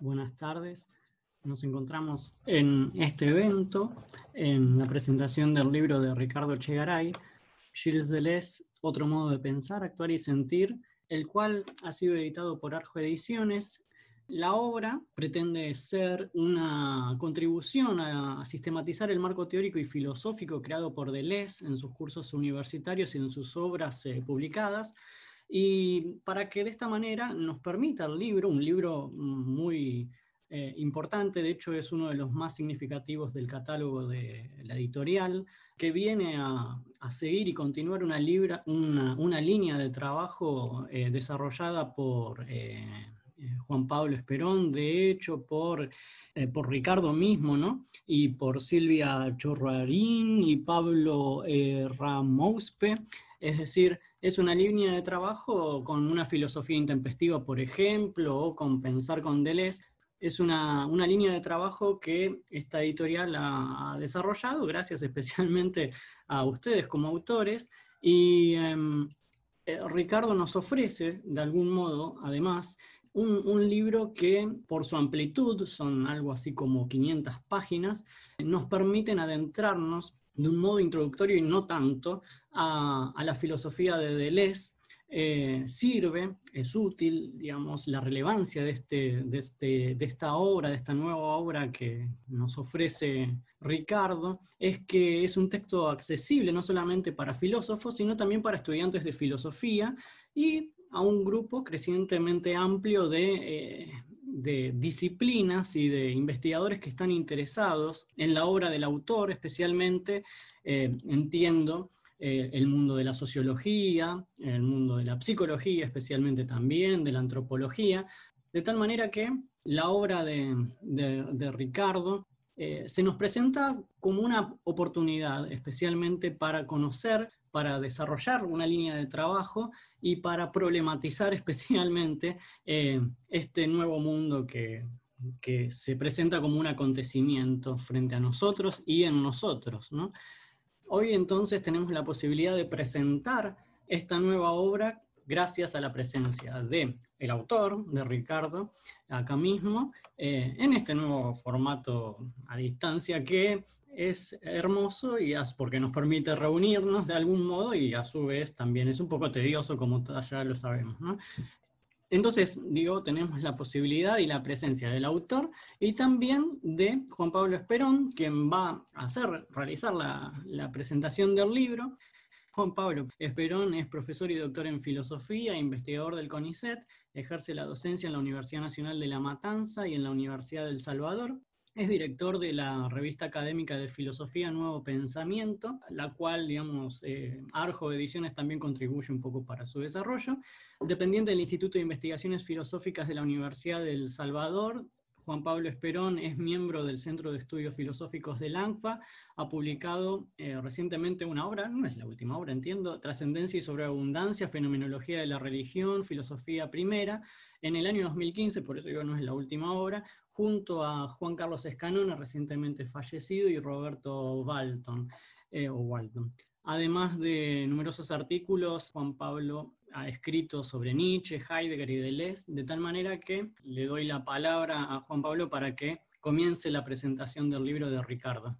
buenas tardes. Nos encontramos en este evento, en la presentación del libro de Ricardo Chegaray, Gilles Deleuze, Otro modo de pensar, actuar y sentir, el cual ha sido editado por Arjo Ediciones. La obra pretende ser una contribución a sistematizar el marco teórico y filosófico creado por Deleuze en sus cursos universitarios y en sus obras eh, publicadas, y para que de esta manera nos permita el libro, un libro muy eh, importante, de hecho es uno de los más significativos del catálogo de la editorial, que viene a, seguir y continuar una, línea de trabajo eh, desarrollada por eh, Juan Pablo Esperón, de hecho por, por Ricardo mismo, ¿no? y por Silvia Chorrarín y Pablo Ramospe, es decir, es una línea de trabajo con una filosofía intempestiva, por ejemplo, o con pensar con Deleuze. Es una, línea de trabajo que esta editorial ha desarrollado gracias especialmente a ustedes como autores. Y em, eh, Ricardo nos ofrece, de algún modo, además, un, libro que por su amplitud, son algo así como 500 páginas, nos permiten adentrarnos de un modo introductorio y no tanto a, la filosofía de Deleuze, eh, sirve, es útil, digamos, la relevancia de, este, de, este, de, esta obra, de esta nueva obra que nos ofrece Ricardo, es que es un texto accesible no solamente para filósofos, sino también para estudiantes de filosofía y a un grupo crecientemente amplio de, eh, de disciplinas y de investigadores que están interesados en la obra del autor, especialmente, eh, entiendo, eh, el mundo de la sociología, el mundo de la psicología, especialmente también, de la antropología, de tal manera que la obra de, Ricardo eh, se nos presenta como una oportunidad, especialmente para conocer para desarrollar una línea de trabajo y para problematizar especialmente eh, este nuevo mundo que, que, se presenta como un acontecimiento frente a nosotros y en nosotros. Hoy entonces tenemos la posibilidad de presentar esta nueva obra gracias a la presencia de el autor, de Ricardo, acá mismo, eh, en este nuevo formato a distancia que es hermoso y porque nos permite reunirnos de algún modo y a su vez también es un poco tedioso como ya lo sabemos. Entonces, digo, tenemos la posibilidad y la presencia del autor y también de Juan Pablo Esperón, quien va a hacer, realizar la, la presentación del libro. Juan Pablo Esperón es profesor y doctor en filosofía, investigador del CONICET, ejerce la docencia en la Universidad Nacional de La Matanza y en la Universidad del Salvador. Es director de la revista académica de filosofía Nuevo Pensamiento, la cual, digamos, eh, Arjo Ediciones también contribuye un poco para su desarrollo. Dependiente del Instituto de Investigaciones Filosóficas de la Universidad del Salvador, Juan Pablo Esperón es miembro del Centro de Estudios Filosóficos del ANFA, ha publicado eh, recientemente una obra, no es la última obra, entiendo, Trascendencia y Sobreabundancia, Fenomenología de la Religión, Filosofía Primera, en el año 2015, por eso digo no es la última obra, junto a Juan Carlos Escanona, recientemente fallecido, y Roberto Walton, eh, o Walton. Además de numerosos artículos, Juan Pablo ha escrito sobre Nietzsche, Heidegger y Deleuze, de tal manera que le doy la palabra a Juan Pablo para que comience la presentación del libro de Ricardo.